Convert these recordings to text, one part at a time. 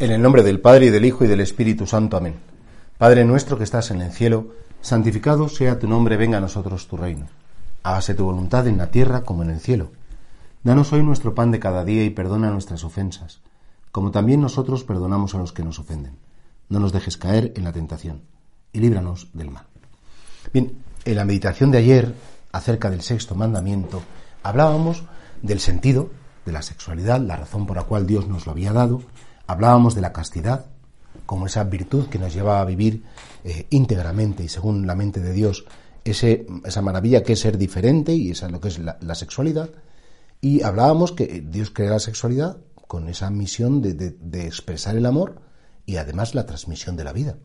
En el nombre del Padre y del Hijo y del Espíritu Santo. Amén. Padre nuestro que estás en el cielo, santificado sea tu nombre, venga a nosotros tu reino. Hágase tu voluntad en la tierra como en el cielo. Danos hoy nuestro pan de cada día y perdona nuestras ofensas, como también nosotros perdonamos a los que nos ofenden. No nos dejes caer en la tentación y líbranos del mal. Bien, en la meditación de ayer acerca del sexto mandamiento hablábamos del sentido de la sexualidad, la razón por la cual Dios nos lo había dado, hablábamos de la castidad como esa virtud que nos lleva a vivir eh, íntegramente y según la mente de Dios ese, esa maravilla que es ser diferente y esa es lo que es la, sexualidad. Y hablábamos que Dios crea la sexualidad con esa misión de, de expresar el amor y además la transmisión de la vida.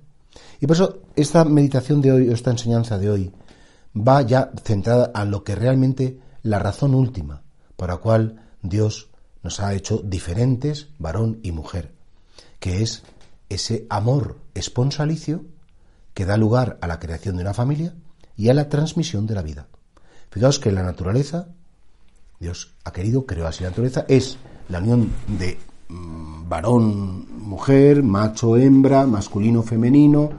Y por eso esta meditación de hoy, esta enseñanza de hoy, va ya centrada a lo que realmente la razón última para la cual Dios nos ha hecho diferentes, varón y mujer, que es ese amor esponsalicio que da lugar a la creación de una familia y a la transmisión de la vida. Fijaos que la naturaleza, Dios ha querido, creó así la naturaleza, es la unión de mm, varón, mujer, macho, hembra, masculino, femenino,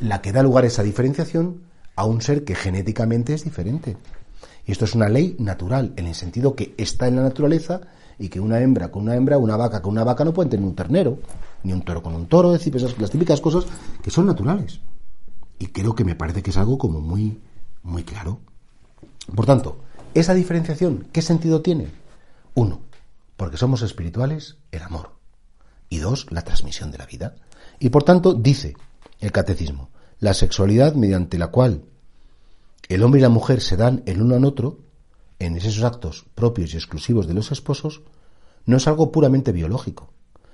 la que da lugar a esa diferenciación a un ser que genéticamente es diferente. Y esto es una ley natural, en el sentido que está en la naturaleza y que una hembra con una hembra, una vaca con una vaca no pueden tener un ternero, ni un toro con un toro, es decir, esas, las típicas cosas que son naturales. Y creo que me parece que es algo como muy, muy claro. Por tanto, esa diferenciación, ¿qué sentido tiene? Uno, porque somos espirituales, el amor. Y dos, la transmisión de la vida. Y por tanto, dice el catecismo, la sexualidad mediante la cual el hombre y la mujer se dan el uno al otro, en esos actos propios y exclusivos de los esposos, no es algo puramente biológico,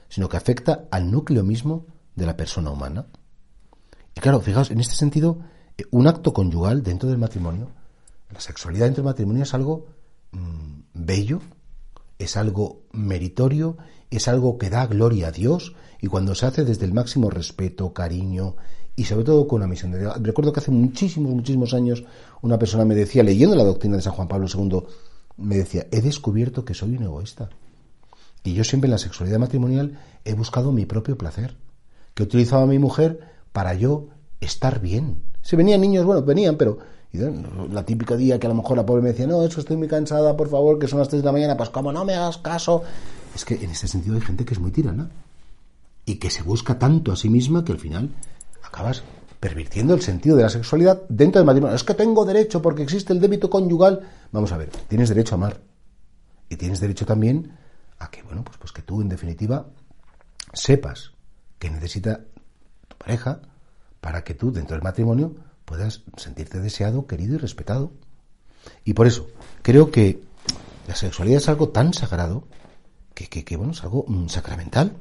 sino que afecta al núcleo mismo de la persona humana. Y claro, fijaos, en este sentido, eh, un acto conyugal dentro del matrimonio, la sexualidad dentro del matrimonio es algo mm, bello, es algo meritorio, es algo que da gloria a Dios y cuando se hace desde el máximo respeto, cariño y sobre todo con una misión de Dios. Recuerdo que hace muchísimos, muchísimos años una persona me decía, leyendo la doctrina de San Juan Pablo II, me decía, he descubierto que soy un egoísta. Y yo siempre en la sexualidad matrimonial he buscado mi propio placer, que utilizaba a mi mujer para yo estar bien. Si venían niños, bueno, venían, pero la típica día que a lo mejor la pobre me decía, no, eso estoy muy cansada, por favor, que son las 3 de la mañana, pues como no me hagas caso. Es que en ese sentido hay gente que es muy tirana y que se busca tanto a sí misma que al final acabas pervirtiendo el sentido de la sexualidad dentro del matrimonio. Es que tengo derecho porque existe el débito conyugal. Vamos a ver, tienes derecho a amar. Y tienes derecho también a que, bueno, pues, pues que tú en definitiva sepas que necesita tu pareja para que tú dentro del matrimonio puedas sentirte deseado, querido y respetado. Y por eso creo que la sexualidad es algo tan sagrado que, que, bueno, es algo mm, sacramental.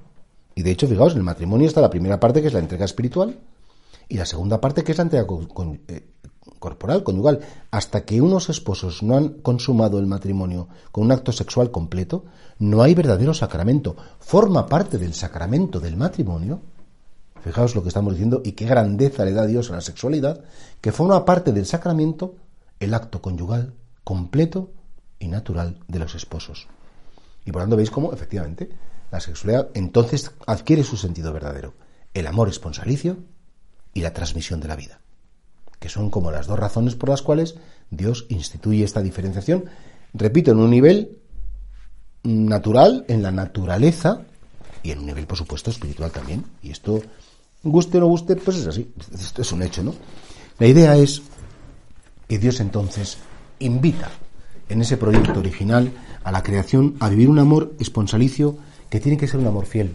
Y de hecho, fijaos, en el matrimonio está la primera parte que es la entrega espiritual y la segunda parte que es la eh, corporal, conyugal. Hasta que unos esposos no han consumado el matrimonio con un acto sexual completo, no hay verdadero sacramento. Forma parte del sacramento del matrimonio. Fijaos lo que estamos diciendo y qué grandeza le da Dios a la sexualidad, que forma parte del sacramento el acto conyugal completo y natural de los esposos. Y por tanto veis cómo, efectivamente, la sexualidad entonces adquiere su sentido verdadero. El amor esponsalicio y la transmisión de la vida, que son como las dos razones por las cuales Dios instituye esta diferenciación, repito, en un nivel natural, en la naturaleza, y en un nivel, por supuesto, espiritual también. Y esto, guste o no guste, pues es así, esto es un hecho, ¿no? La idea es que Dios entonces invita en ese proyecto original a la creación a vivir un amor esponsalicio que tiene que ser un amor fiel.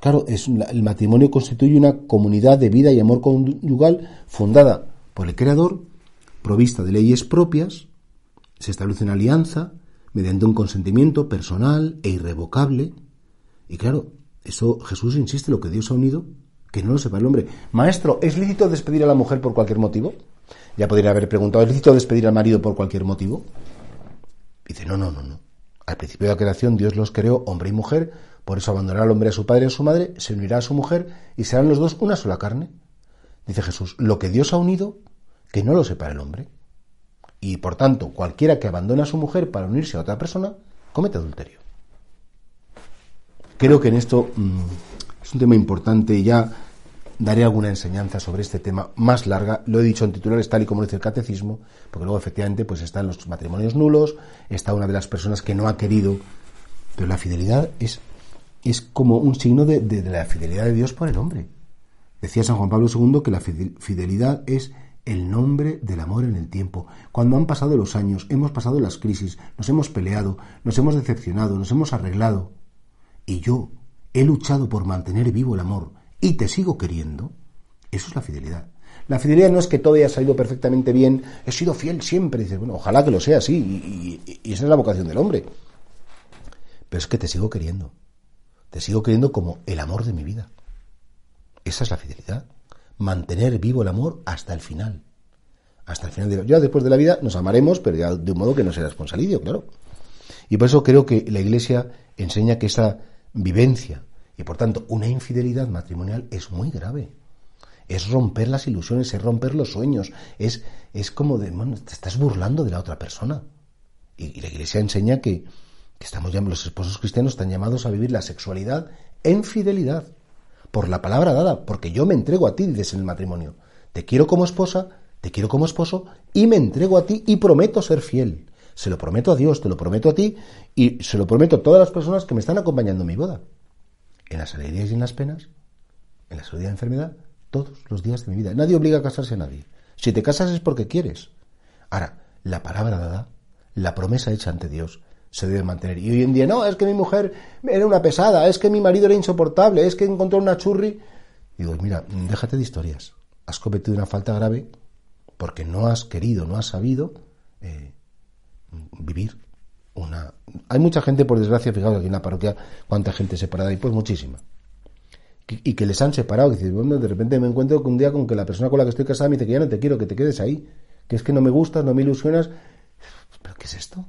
Claro, es, el matrimonio constituye una comunidad de vida y amor conyugal fundada por el Creador, provista de leyes propias, se establece una alianza mediante un consentimiento personal e irrevocable. Y claro, eso Jesús insiste, lo que Dios ha unido, que no lo sepa el hombre. Maestro, ¿es lícito despedir a la mujer por cualquier motivo? Ya podría haber preguntado, ¿es lícito despedir al marido por cualquier motivo? Dice, no, no, no, no. Al principio de la creación Dios los creó hombre y mujer, por eso abandonará al hombre a su padre y a su madre, se unirá a su mujer y serán los dos una sola carne. Dice Jesús, lo que Dios ha unido, que no lo separe el hombre. Y por tanto, cualquiera que abandone a su mujer para unirse a otra persona, comete adulterio. creo que en esto mm, es un tema importante y ya daré alguna enseñanza sobre este tema más larga. Lo he dicho en titulares tal y como dice el catecismo, porque luego efectivamente pues están los matrimonios nulos, está una de las personas que no ha querido, pero la fidelidad es, es como un signo de, la fidelidad de Dios por el hombre. Decía San Juan Pablo II que la fidelidad es el nombre del amor en el tiempo. Cuando han pasado los años, hemos pasado las crisis, nos hemos peleado, nos hemos decepcionado, nos hemos arreglado, y yo he luchado por mantener vivo el amor, y te sigo queriendo, eso es la fidelidad. La fidelidad no es que todo haya salido perfectamente bien, he sido fiel siempre. Dices, bueno, ojalá que lo sea así, y, y esa es la vocación del hombre. Pero es que te sigo queriendo. Te sigo queriendo como el amor de mi vida. Esa es la fidelidad. Mantener vivo el amor hasta el final. Hasta el final de la... Ya después de la vida nos amaremos, pero ya de un modo que no será responsabilidad, claro. Y por eso creo que la Iglesia enseña que esa vivencia y por tanto, una infidelidad matrimonial es muy grave. Es romper las ilusiones, es romper los sueños, es, es como de, bueno, te estás burlando de la otra persona. Y, la Iglesia enseña que, que estamos ya, los esposos cristianos están llamados a vivir la sexualidad en fidelidad, por la palabra dada, porque yo me entrego a ti, dices en el matrimonio. Te quiero como esposa, te quiero como esposo, y me entrego a ti y prometo ser fiel. Se lo prometo a Dios, te lo prometo a ti, y se lo prometo a todas las personas que me están acompañando en mi boda en las alegrías y en las penas, en la salud y la enfermedad, todos los días de mi vida. Nadie obliga a casarse a nadie. Si te casas es porque quieres. Ahora, la palabra dada, la promesa hecha ante Dios, se debe mantener. Y hoy en día, no, es que mi mujer era una pesada, es que mi marido era insoportable, es que encontró una churri. Digo, mira, déjate de historias. Has cometido una falta grave porque no has querido, no has sabido eh, vivir una... Hay mucha gente, por desgracia, fijaos aquí en la parroquia, cuánta gente separada hay, pues muchísima. Y que les han separado, y bueno, de repente me encuentro un día con que la persona con la que estoy casada me dice que ya no te quiero, que te quedes ahí, que es que no me gustas, no me ilusionas. ¿Pero qué es esto?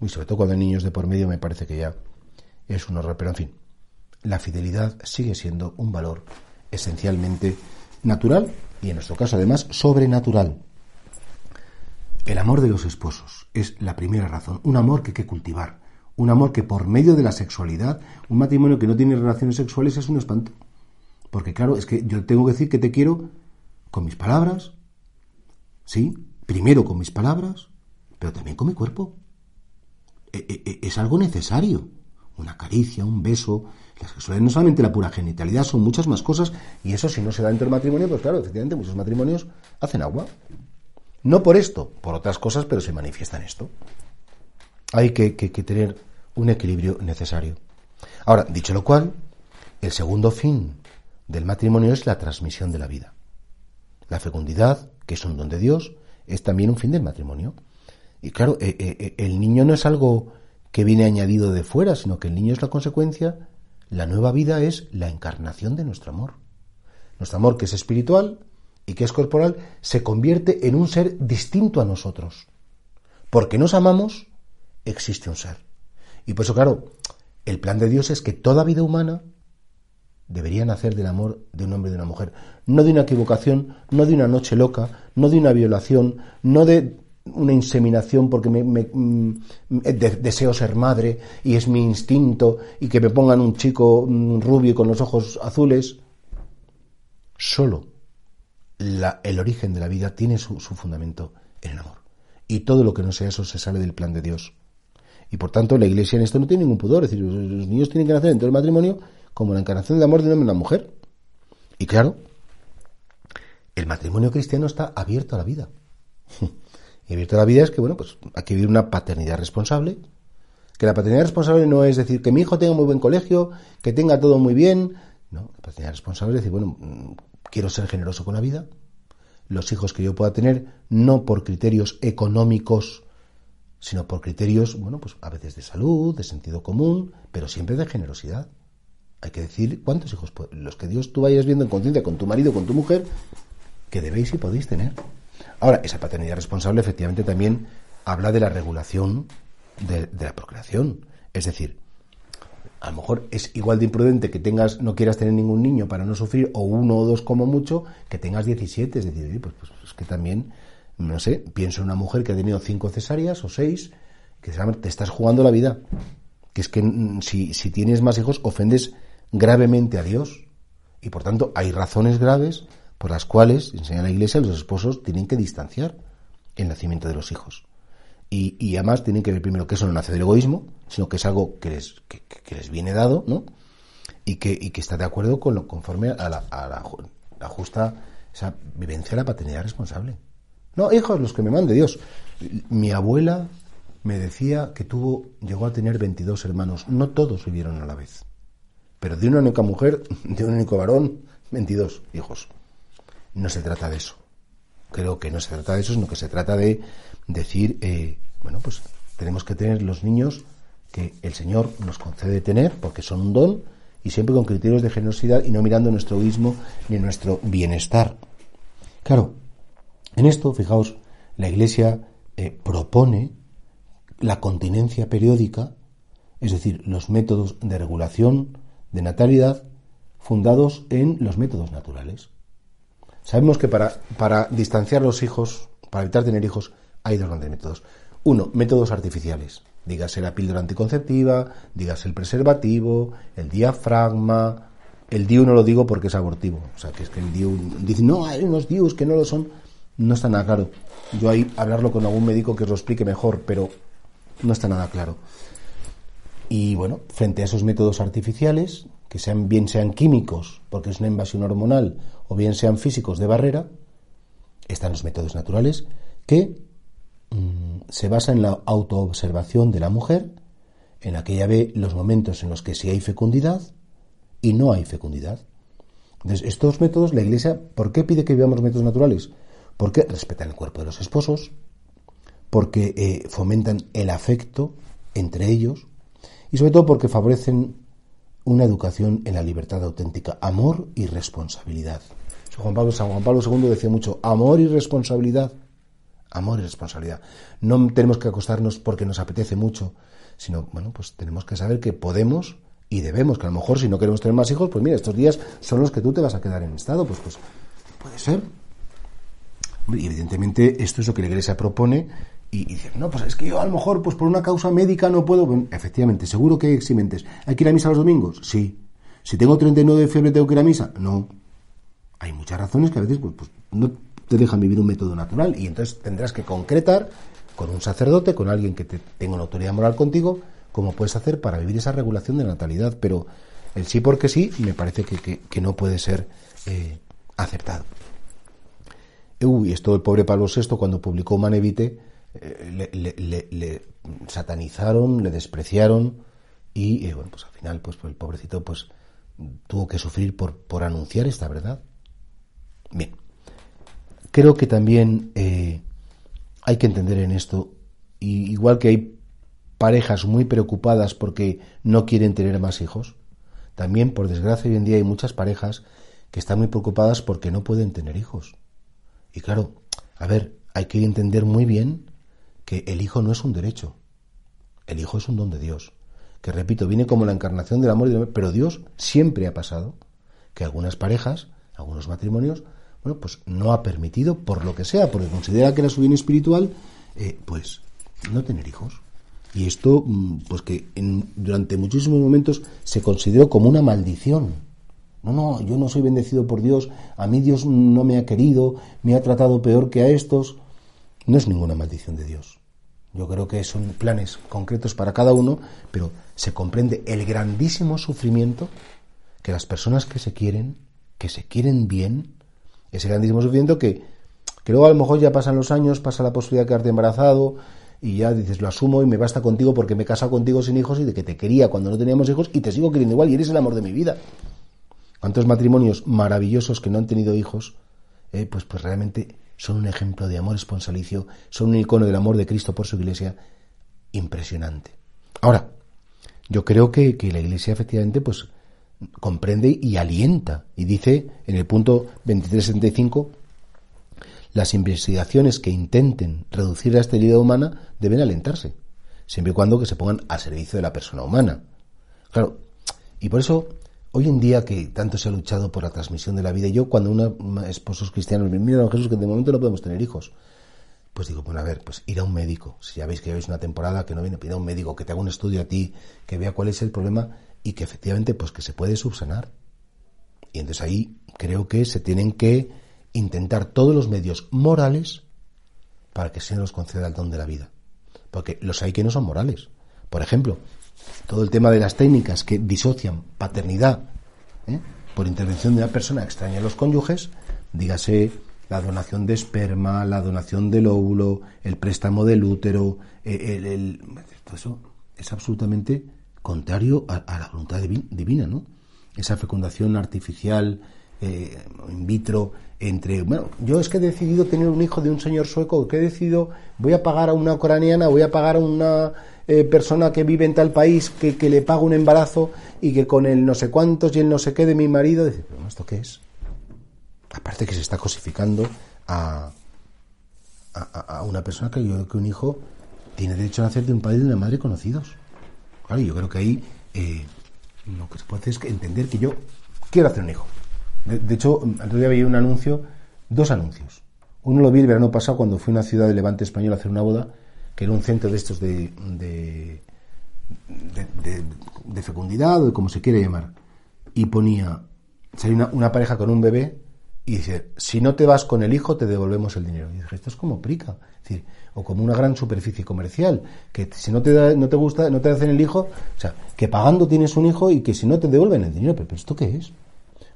Y sobre todo cuando hay niños de por medio me parece que ya es un horror. Pero en fin, la fidelidad sigue siendo un valor esencialmente natural y en nuestro caso además sobrenatural. El amor de los esposos es la primera razón, un amor que hay que cultivar, un amor que por medio de la sexualidad, un matrimonio que no tiene relaciones sexuales es un espanto. Porque claro, es que yo tengo que decir que te quiero con mis palabras, ¿sí? Primero con mis palabras, pero también con mi cuerpo. E, e, e, es algo necesario. Una caricia, un beso. La sexualidad no solamente la pura genitalidad, son muchas más cosas. Y eso si no se da dentro del matrimonio, pues claro, efectivamente muchos matrimonios hacen agua. No por esto, por otras cosas, pero se manifiesta en esto. Hay que, tener un equilibrio necesario. Ahora, dicho lo cual, el segundo fin del matrimonio es la transmisión de la vida. La fecundidad, que es un don de Dios, es también un fin del matrimonio. Y claro, eh, eh, eh, el niño no es algo que viene añadido de fuera, sino que el niño es la consecuencia, la nueva vida es la encarnación de nuestro amor. Nuestro amor que es espiritual y que es corporal, se convierte en un ser distinto a nosotros. Porque nos amamos, existe un ser. Y por eso, claro, el plan de Dios es que toda vida humana debería nacer del amor de un hombre y de una mujer. No de una equivocación, no de una noche loca, no de una violación, no de una inseminación porque me, mm, deseo ser madre y es mi instinto y que me pongan un chico rubio con los ojos azules. Solo el origen de la vida tiene su, fundamento en el amor. Y todo lo que no sea eso se sale del plan de Dios. Y por tanto la Iglesia en esto no tiene ningún pudor. Es decir, los niños tienen que nacer dentro del matrimonio como la encarnación del amor de un hombre una mujer. Y claro, el matrimonio cristiano está abierto a la vida. y abierto a la vida es que, bueno, pues hay que vivir una paternidad responsable. Que la paternidad responsable no es decir que mi hijo tenga muy buen colegio, que tenga todo muy bien. No, la paternidad responsable es decir, bueno, quiero ser generoso con la vida, los hijos que yo pueda tener, no por criterios económicos, sino por criterios, bueno, pues a veces de salud, de sentido común, pero siempre de generosidad. Hay que decir cuántos hijos, los que Dios tú vayas viendo en conciencia con tu marido, con tu mujer, que debéis y podéis tener. Ahora, esa paternidad responsable efectivamente también habla de la regulación de, la procreación. Es decir, a lo mejor es igual de imprudente que tengas, no quieras tener ningún niño para no sufrir, o uno o dos como mucho, que tengas 17. Es decir, pues, pues, es que también, no sé, pienso en una mujer que ha tenido cinco cesáreas o seis, que te estás jugando la vida. que es que mm, si tienes más hijos ofendes gravemente a Dios. Y por tanto hay razones graves por las cuales, enseña la Iglesia, los esposos tienen que distanciar el nacimiento de los hijos. Y, y, además tienen que ver primero que eso no nace del egoísmo, sino que es algo que les, que, les viene dado, ¿no? Y que, y que está de acuerdo con lo conforme a la, a la justa esa vivencia de la paternidad responsable. No, hijos, los que me mande Dios. Mi abuela me decía que tuvo, llegó a tener 22 hermanos. No todos vivieron a la vez. Pero de una única mujer, de un único varón, 22 hijos. No se trata de eso. Creo que no se trata de eso, sino que se trata de decir, eh, bueno, pues tenemos que tener los niños que el Señor nos concede tener, porque son un don, y siempre con criterios de generosidad y no mirando nuestro egoísmo ni nuestro bienestar. Claro, en esto, fijaos, la Iglesia eh, propone la continencia periódica, es decir, los métodos de regulación de natalidad fundados en los métodos naturales. Sabemos que para, para distanciar los hijos, para evitar tener hijos, hay dos grandes métodos. Uno, métodos artificiales. Dígase la píldora anticonceptiva, dígase el preservativo, el diafragma. El DIU no lo digo porque es abortivo. O sea, que es que el DIU. Dicen, no, hay unos DIUs que no lo son. No está nada claro. Yo ahí hablarlo con algún médico que os lo explique mejor, pero no está nada claro. Y bueno, frente a esos métodos artificiales, que sean bien sean químicos, porque es una invasión hormonal, o bien sean físicos de barrera, están los métodos naturales que Mm, se basa en la autoobservación de la mujer, en la que ella ve los momentos en los que sí hay fecundidad y no hay fecundidad. Entonces, estos métodos, la Iglesia, ¿por qué pide que vivamos métodos naturales? Porque respetan el cuerpo de los esposos, porque eh, fomentan el afecto entre ellos y sobre todo porque favorecen una educación en la libertad auténtica, amor y responsabilidad. Juan Pablo, San Juan Pablo II decía mucho, amor y responsabilidad. Amor y responsabilidad. No tenemos que acostarnos porque nos apetece mucho, sino, bueno, pues tenemos que saber que podemos y debemos, que a lo mejor si no queremos tener más hijos, pues mira, estos días son los que tú te vas a quedar en estado, pues, pues puede ser. Y evidentemente esto es lo que la Iglesia propone y, dice, no, pues es que yo a lo mejor pues por una causa médica no puedo. efectivamente, seguro que hay eximentes. ¿Hay que ir a misa los domingos? Sí. Si tengo 39 de fiebre, ¿tengo que ir a misa? No. Hay muchas razones que a veces pues, pues no te dejan vivir un método natural y entonces tendrás que concretar con un sacerdote, con alguien que te tenga una autoridad moral contigo, cómo puedes hacer para vivir esa regulación de natalidad. Pero el sí porque sí me parece que, no puede ser eh, aceptado. y esto el pobre Pablo VI cuando publicó Manevite eh, le, satanizaron, le despreciaron y eh, bueno, pues al final pues el pobrecito pues tuvo que sufrir por, por anunciar esta verdad. Bien. Creo que también eh, hay que entender en esto, y igual que hay parejas muy preocupadas porque no quieren tener más hijos, también, por desgracia, hoy en día hay muchas parejas que están muy preocupadas porque no pueden tener hijos. Y claro, a ver, hay que entender muy bien que el hijo no es un derecho. El hijo es un don de Dios. Que repito, viene como la encarnación del amor, y del pero Dios siempre ha pasado que algunas parejas, algunos matrimonios, bueno, pues no ha permitido, por lo que sea, porque considera que era su bien espiritual, eh, pues no tener hijos. Y esto, mm, pues que durante muchísimos momentos se consideró como una maldición. No, no, yo no soy bendecido por Dios, a mí Dios no me ha querido, me ha tratado peor que a estos. No es ninguna maldición de Dios. Yo creo que son planes concretos para cada uno, pero se comprende el grandísimo sufrimiento que las personas que se quieren, que se quieren bien, ese grandísimo sufrimiento que, que luego a lo mejor ya pasan los años, pasa la posibilidad de quedarte embarazado y ya dices, lo asumo y me basta contigo porque me he casado contigo sin hijos y de que te quería cuando no teníamos hijos y te sigo queriendo igual y eres el amor de mi vida. ¿Cuántos matrimonios maravillosos que no han tenido hijos, eh, pues, pues realmente son un ejemplo de amor esponsalicio, son un icono del amor de Cristo por su iglesia impresionante. Ahora, yo creo que, que la iglesia efectivamente pues comprende y alienta. Y dice en el punto 2365, las investigaciones que intenten reducir la esterilidad humana deben alentarse, siempre y cuando que se pongan a servicio de la persona humana. Claro, y por eso, hoy en día que tanto se ha luchado por la transmisión de la vida, yo cuando una, esposos cristianos me miran a Jesús que de momento no podemos tener hijos, pues digo, bueno, a ver, pues ir a un médico. Si ya veis que veis una temporada que no viene, ir a un médico que te haga un estudio a ti, que vea cuál es el problema y que efectivamente, pues que se puede subsanar. Y entonces ahí creo que se tienen que intentar todos los medios morales para que se nos conceda el don de la vida. Porque los hay que no son morales. Por ejemplo, todo el tema de las técnicas que disocian paternidad ¿eh? por intervención de una persona extraña a los cónyuges, dígase la donación de esperma, la donación del óvulo, el préstamo del útero, el, todo eso es absolutamente contrario a, la voluntad divina, ¿no? Esa fecundación artificial eh, in vitro entre, bueno, yo es que he decidido tener un hijo de un señor sueco, que he decidido, voy a pagar a una ucraniana, voy a pagar a una eh, persona que vive en tal país que, que, le pago un embarazo y que con el no sé cuántos y el no sé qué de mi marido, dice, pero ¿esto qué es? Aparte que se está cosificando a, a, una persona que yo que un hijo tiene derecho a nacer de un padre y de una madre conocidos. Claro, yo creo que ahí eh, lo que se puede hacer es entender que yo quiero hacer un hijo. De, hecho, el otro día veía un anuncio, dos anuncios. Uno lo vi el verano pasado cuando fui a una ciudad de Levante español a hacer una boda, que era un centro de estos de, de, de, fecundidad o de como se quiere llamar. Y ponía, salió una, pareja con un bebé y dice, si no te vas con el hijo, te devolvemos el dinero. Y dije, esto es como prica. Es decir, o como una gran superficie comercial, que si no te, no te gusta, no te hacen el hijo, o sea, que pagando tienes un hijo y que si no te devuelven el dinero. Pero, ¿esto qué es?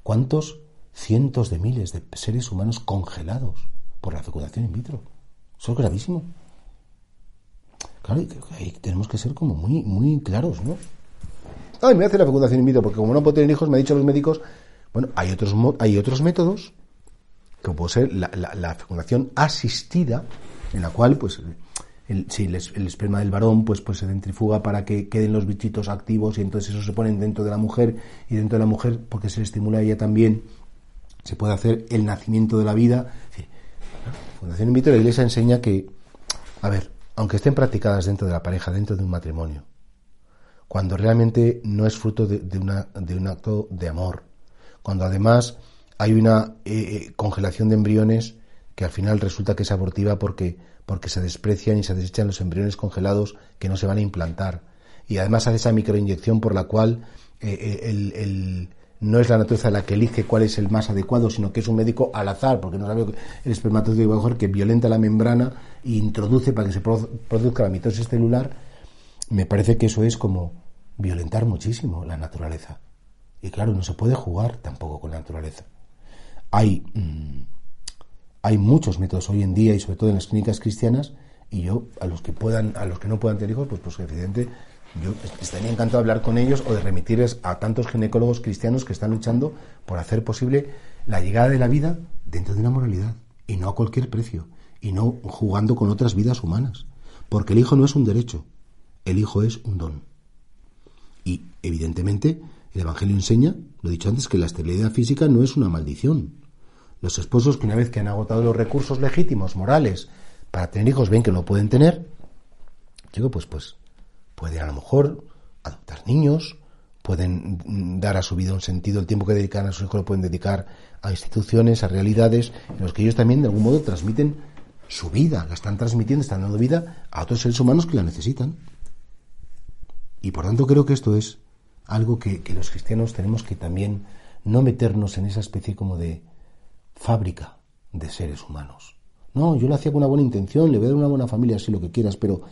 ¿Cuántos cientos de miles de seres humanos congelados por la fecundación in vitro? Eso es gravísimo. Claro, ahí tenemos que ser como muy, muy claros, ¿no? Ay, me hace la fecundación in vitro porque como no puedo tener hijos, me han dicho los médicos, bueno, hay otros, hay otros métodos como puede ser la, fecundación asistida, en la cual, pues, el, si el, esperma del varón pues, pues se centrifuga para que queden los bichitos activos y entonces eso se pone dentro de la mujer y dentro de la mujer, porque se estimula ella también, se puede hacer el nacimiento de la vida. Fundación in vitro, la Iglesia enseña que, a ver, aunque estén practicadas dentro de la pareja, dentro de un matrimonio, cuando realmente no es fruto de, una, de un acto de amor, cuando además hay una eh, eh, congelación de embriones que al final resulta que es abortiva porque, porque se desprecian y se desechan los embriones congelados que no se van a implantar. Y además hace esa microinyección por la cual eh, el, no es la naturaleza la que elige cuál es el más adecuado, sino que es un médico al azar, porque no sabe el espermatozoide que violenta la membrana e introduce para que se produzca la mitosis celular. Me parece que eso es como violentar muchísimo la naturaleza. Y claro, no se puede jugar tampoco con la naturaleza. Hay, mm, hay muchos métodos hoy en día y sobre todo en las clínicas cristianas y yo a los que puedan, a los que no puedan tener hijos, pues, pues evidentemente yo estaría encantado de hablar con ellos o de remitirles a tantos ginecólogos cristianos que están luchando por hacer posible la llegada de la vida dentro de una moralidad y no a cualquier precio y no jugando con otras vidas humanas. Porque el hijo no es un derecho, el hijo es un don. Y evidentemente el Evangelio enseña, lo he dicho antes, que la esterilidad física no es una maldición, los esposos que una vez que han agotado los recursos legítimos, morales, para tener hijos, ven que no pueden tener, digo, pues, pues, pueden a lo mejor adoptar niños, pueden dar a su vida un sentido, el tiempo que dedican a sus hijos lo pueden dedicar a instituciones, a realidades, en los que ellos también de algún modo transmiten su vida, la están transmitiendo, están dando vida a otros seres humanos que la necesitan. Y por tanto creo que esto es algo que, que los cristianos tenemos que también no meternos en esa especie como de, fábrica de seres humanos. No, yo lo hacía con una buena intención, le voy a dar una buena familia, así lo que quieras, pero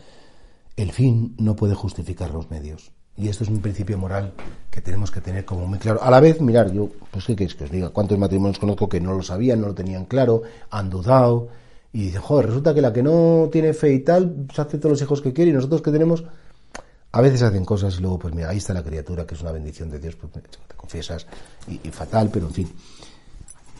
el fin no puede justificar los medios. Y esto es un principio moral que tenemos que tener como muy claro. A la vez, mirar, yo, pues qué queréis que os diga, cuántos matrimonios conozco que no lo sabían, no lo tenían claro, han dudado, y dicen, joder, resulta que la que no tiene fe y tal, se hace todos los hijos que quiere, y nosotros que tenemos, a veces hacen cosas y luego, pues mira, ahí está la criatura, que es una bendición de Dios, pues te confiesas, y fatal, pero en fin.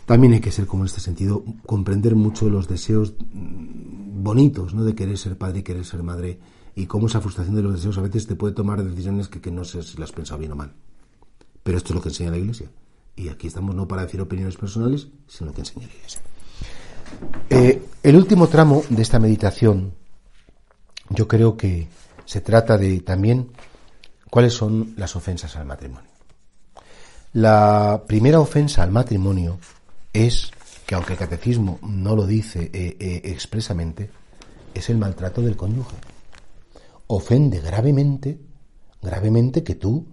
También hay que ser, como en este sentido, comprender mucho los deseos mm, bonitos, ¿no? De querer ser padre y querer ser madre, y cómo esa frustración de los deseos a veces te puede tomar decisiones que, no sé si las has pensado bien o mal. Pero esto es lo que enseña la Iglesia. Y aquí estamos no para decir opiniones personales, sino que enseña la Iglesia. Eh, el último tramo de esta meditación, yo creo que se trata de también cuáles son las ofensas al matrimonio. La primera ofensa al matrimonio es que aunque el catecismo no lo dice eh, eh, expresamente, es el maltrato del cónyuge. Ofende gravemente, gravemente que tú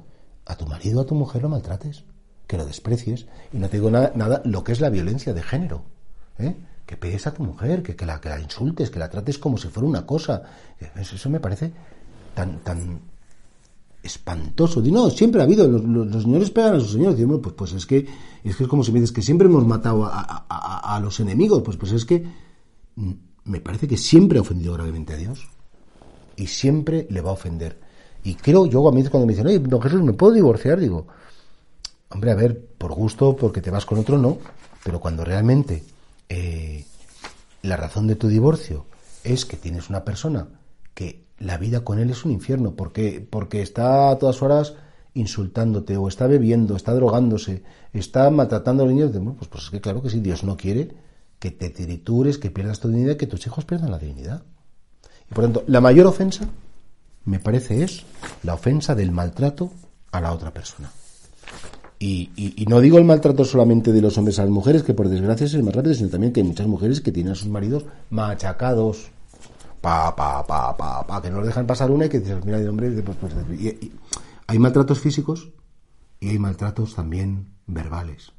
a tu marido o a tu mujer lo maltrates, que lo desprecies. Y no te digo nada, nada lo que es la violencia de género. ¿eh? Que pegues a tu mujer, que, que, la, que la insultes, que la trates como si fuera una cosa. Eso, me parece tan, tan espantoso. no, siempre ha habido, los, señores pegan a sus señores. pues, pues es que es que es como si me dices que siempre hemos matado a, a, los enemigos. Pues, pues es que mm, me parece que siempre ha ofendido gravemente a Dios. Y siempre le va a ofender. Y creo, yo a mí cuando me dicen, oye, don Jesús, ¿me puedo divorciar? Digo, hombre, a ver, por gusto, porque te vas con otro, no. Pero cuando realmente eh, la razón de tu divorcio es que tienes una persona que la vida con él es un infierno, porque, porque está a todas horas insultándote, o está bebiendo, está drogándose, está maltratando a los niños, pues, pues es que claro que sí, Dios no quiere que te tritures, que pierdas tu dignidad, que tus hijos pierdan la dignidad. Y por tanto, la mayor ofensa me parece es la ofensa del maltrato a la otra persona. Y, no digo el maltrato solamente de los hombres a las mujeres, que por desgracia es el más rápido, sino también que hay muchas mujeres que tienen a sus maridos machacados, pa, pa, pa, pa, pa, que no les dejan pasar una y que dicen, mira, hombre, pues, pues, y, hay maltratos físicos y hay maltratos también verbales.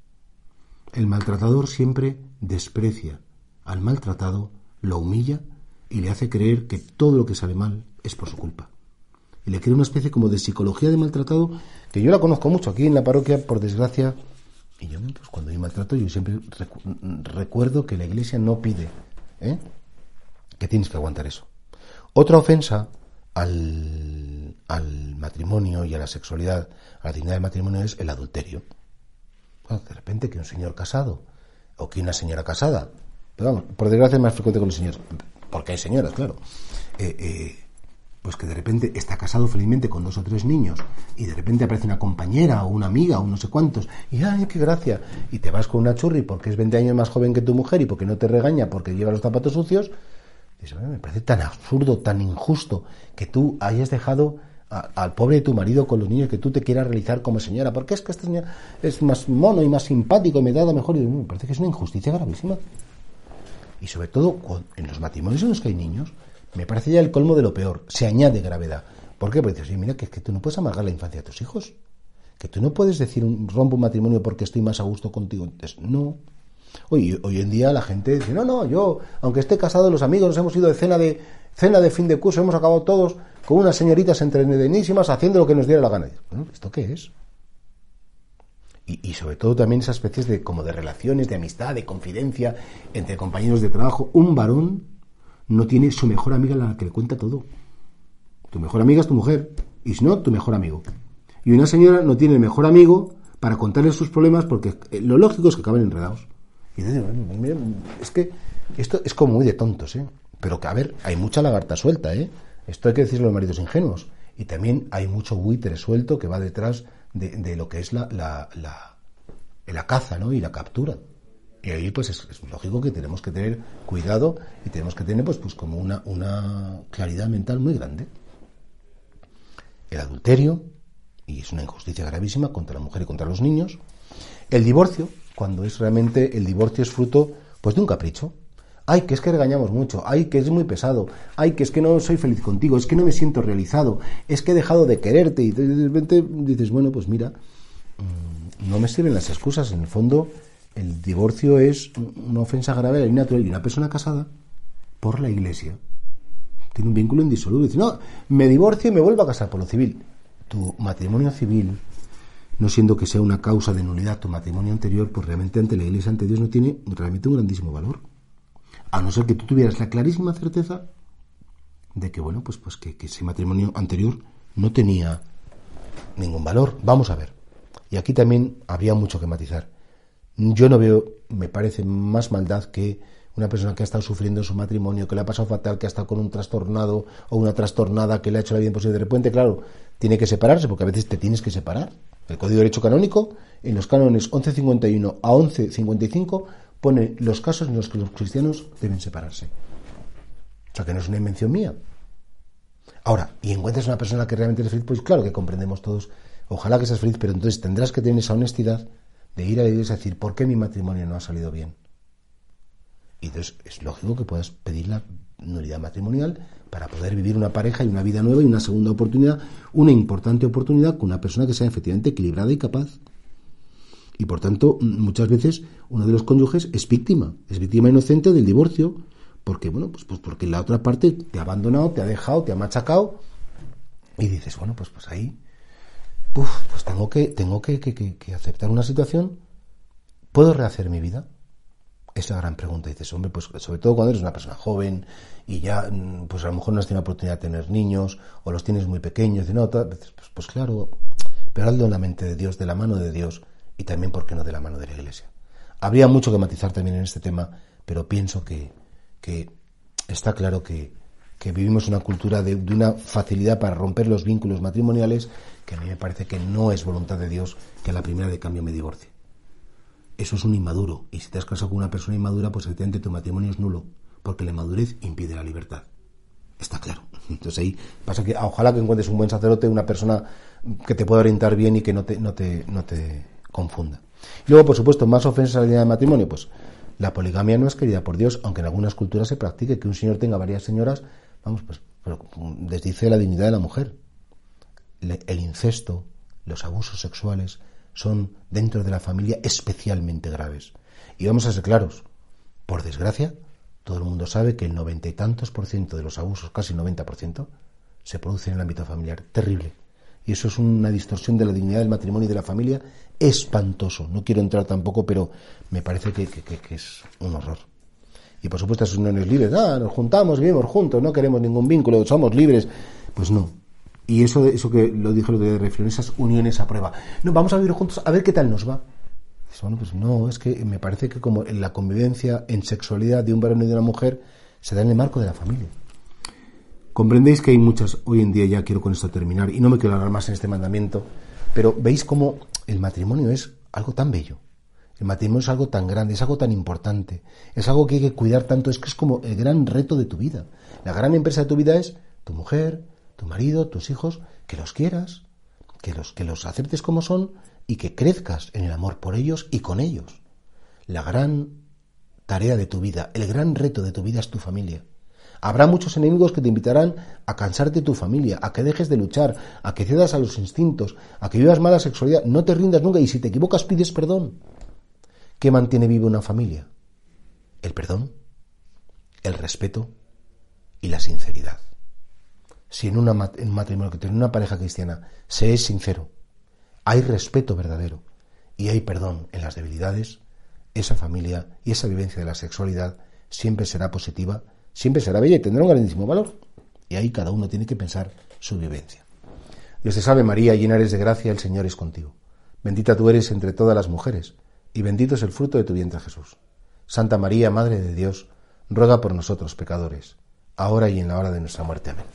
El maltratador siempre desprecia al maltratado, lo humilla y le hace creer que todo lo que sale mal es por su culpa y le crea una especie como de psicología de maltratado que yo la conozco mucho aquí en la parroquia, por desgracia. Y yo, pues cuando hay maltrato, yo siempre recuerdo que la iglesia no pide ¿eh? que tienes que aguantar eso. Otra ofensa al, al, matrimonio y a la sexualidad, a la dignidad del matrimonio, es el adulterio. de repente que un señor casado o que una señora casada, pero vamos, por desgracia es más frecuente con los señores, porque hay señoras, claro, eh, eh, pues que de repente está casado felizmente con dos o tres niños y de repente aparece una compañera o una amiga o no sé cuántos y ¡ay, qué gracia! Y te vas con una churri porque es 20 años más joven que tu mujer y porque no te regaña porque lleva los zapatos sucios. me parece tan absurdo, tan injusto que tú hayas dejado al pobre de tu marido con los niños que tú te quieras realizar como señora. Porque es que esta señora es más mono y más simpático y me da mejor. Y me parece que es una injusticia gravísima. Y sobre todo en los matrimonios en los que hay niños, me parece ya el colmo de lo peor. Se añade gravedad. ¿Por qué? Porque dices, mira, que, que tú no puedes amargar la infancia a tus hijos. Que tú no puedes decir, rompo un matrimonio porque estoy más a gusto contigo. Entonces, no. Hoy, hoy en día la gente dice, no, no, yo, aunque esté casado, los amigos nos hemos ido de cena de, cena de fin de curso, hemos acabado todos con unas señoritas entretenidísimas haciendo lo que nos diera la gana. Bueno, ¿esto qué es? Y, sobre todo también esas especies de como de relaciones, de amistad, de confidencia entre compañeros de trabajo. Un varón no tiene su mejor amiga la que le cuenta todo. Tu mejor amiga es tu mujer, y si no, tu mejor amigo. Y una señora no tiene el mejor amigo para contarle sus problemas porque eh, lo lógico es que acaben enredados. Y es que esto es como muy de tontos, ¿eh? Pero que, a ver, hay mucha lagarta suelta, ¿eh? Esto hay que decirlo a los maridos ingenuos. Y también hay mucho buitre suelto que va detrás de, lo que es la, la, la, la caza, ¿no? Y la captura. Y ahí pues es, lógico que tenemos que tener cuidado y tenemos que tener pues, pues como una, una claridad mental muy grande. El adulterio, y es una injusticia gravísima contra la mujer y contra los niños. El divorcio, cuando es realmente el divorcio es fruto pues de un capricho. Ay, que es que regañamos mucho, ay, que es muy pesado, ay, que es que no soy feliz contigo, es que no me siento realizado, es que he dejado de quererte. Y de repente dices, bueno, pues mira, mm, no me sirven las excusas, en el fondo el divorcio es una ofensa grave a la natural. Y una persona casada por la iglesia tiene un vínculo indisoluble. Dice, no, me divorcio y me vuelvo a casar por lo civil. Tu matrimonio civil, no siendo que sea una causa de nulidad tu matrimonio anterior, pues realmente ante la iglesia, ante Dios, no tiene realmente un grandísimo valor. A no ser que tú tuvieras la clarísima certeza de que, bueno, pues, pues que, ese matrimonio anterior no tenía ningún valor. Vamos a ver. Y aquí también habría mucho que matizar. Yo no veo, me parece más maldad que una persona que ha estado sufriendo en su matrimonio, que le ha pasado fatal, que ha estado con un trastornado o una trastornada que le ha hecho la vida imposible. De repente, claro, tiene que separarse, porque a veces te tienes que separar. El Código de Derecho Canónico, en los cánones 1151 a 1155, pone los casos en los que los cristianos deben separarse. O sea, que no es una invención mía. Ahora, y encuentras una persona que realmente es feliz, pues claro que comprendemos todos. Ojalá que seas feliz, pero entonces tendrás que tener esa honestidad de ir a la iglesia y decir, ¿por qué mi matrimonio no ha salido bien? Y entonces es lógico que puedas pedir la nulidad matrimonial para poder vivir una pareja y una vida nueva y una segunda oportunidad, una importante oportunidad con una persona que sea efectivamente equilibrada y capaz. Y por tanto, muchas veces uno de los cónyuges es víctima, es víctima inocente del divorcio, porque bueno, pues, pues porque la otra parte te ha abandonado, te ha dejado, te ha machacado, y dices, bueno, pues pues ahí, pues tengo que, tengo que, que aceptar una situación, ¿puedo rehacer mi vida? Esa gran pregunta. dices, hombre, pues sobre todo cuando eres una persona joven y ya, mm, pues a lo mejor no has tenido la oportunidad de tener niños o los tienes muy pequeños. Y no, pues, pues claro, pero hazlo en la mente de Dios, de la mano de Dios y también, ¿por qué no?, de la mano de la Iglesia. Habría mucho que matizar también en este tema, pero pienso que, está claro que, vivimos una cultura de, una facilidad para romper los vínculos matrimoniales que a mí me parece que no es voluntad de Dios que a la primera de cambio me divorcie eso es un inmaduro. Y si te has casado con una persona inmadura, pues evidentemente tu matrimonio es nulo, porque la inmadurez impide la libertad. Está claro. Entonces ahí pasa que ojalá que encuentres un buen sacerdote, una persona que te pueda orientar bien y que no te confunda. Y luego, por supuesto, más ofensas a la línea de matrimonio, pues la poligamia no es querida por Dios, aunque en algunas culturas se practique que un señor tenga varias señoras, vamos, pues desdice la dignidad de la mujer. El incesto, los abusos sexuales, son dentro de la familia especialmente graves. Y vamos a ser claros, por desgracia, todo el mundo sabe que el noventa y tantos por ciento de los abusos, casi el noventa por ciento, se producen en el ámbito familiar. Terrible. Y eso es una distorsión de la dignidad del matrimonio y de la familia espantoso. No quiero entrar tampoco, pero me parece que, es un horror. Y por supuesto, esos uniones libres, ah, nos juntamos, vivimos juntos, no queremos ningún vínculo, somos libres. Pues no, y eso, eso que lo dije lo de reflexión, esas uniones a prueba. No, vamos a vivir juntos a ver qué tal nos va. Bueno, pues no, es que me parece que como en la convivencia en sexualidad de un varón y de una mujer se da en el marco de la familia. Comprendéis que hay muchas, hoy en día ya quiero con esto terminar, y no me quiero hablar más en este mandamiento, pero veis cómo el matrimonio es algo tan bello. El matrimonio es algo tan grande, es algo tan importante, es algo que hay que cuidar tanto, es que es como el gran reto de tu vida. La gran empresa de tu vida es tu mujer, tu marido, tus hijos, que los quieras, que los, que los aceptes como son y que crezcas en el amor por ellos y con ellos. La gran tarea de tu vida, el gran reto de tu vida es tu familia. Habrá muchos enemigos que te invitarán a cansarte de tu familia, a que dejes de luchar, a que cedas a los instintos, a que vivas mala sexualidad. No te rindas nunca y si te equivocas pides perdón. ¿Qué mantiene viva una familia? El perdón, el respeto y la sinceridad si en, un matrimonio que tiene una pareja cristiana se es sincero, hay respeto verdadero y hay perdón en las debilidades, esa familia y esa vivencia de la sexualidad siempre será positiva, siempre será bella y tendrá un grandísimo valor. Y ahí cada uno tiene que pensar su vivencia. Dios te salve María, llena eres de gracia, el Señor es contigo. Bendita tú eres entre todas las mujeres, y bendito es el fruto de tu vientre Jesús. Santa María, Madre de Dios, ruega por nosotros pecadores ahora y en la hora de nuestra muerte. Amén.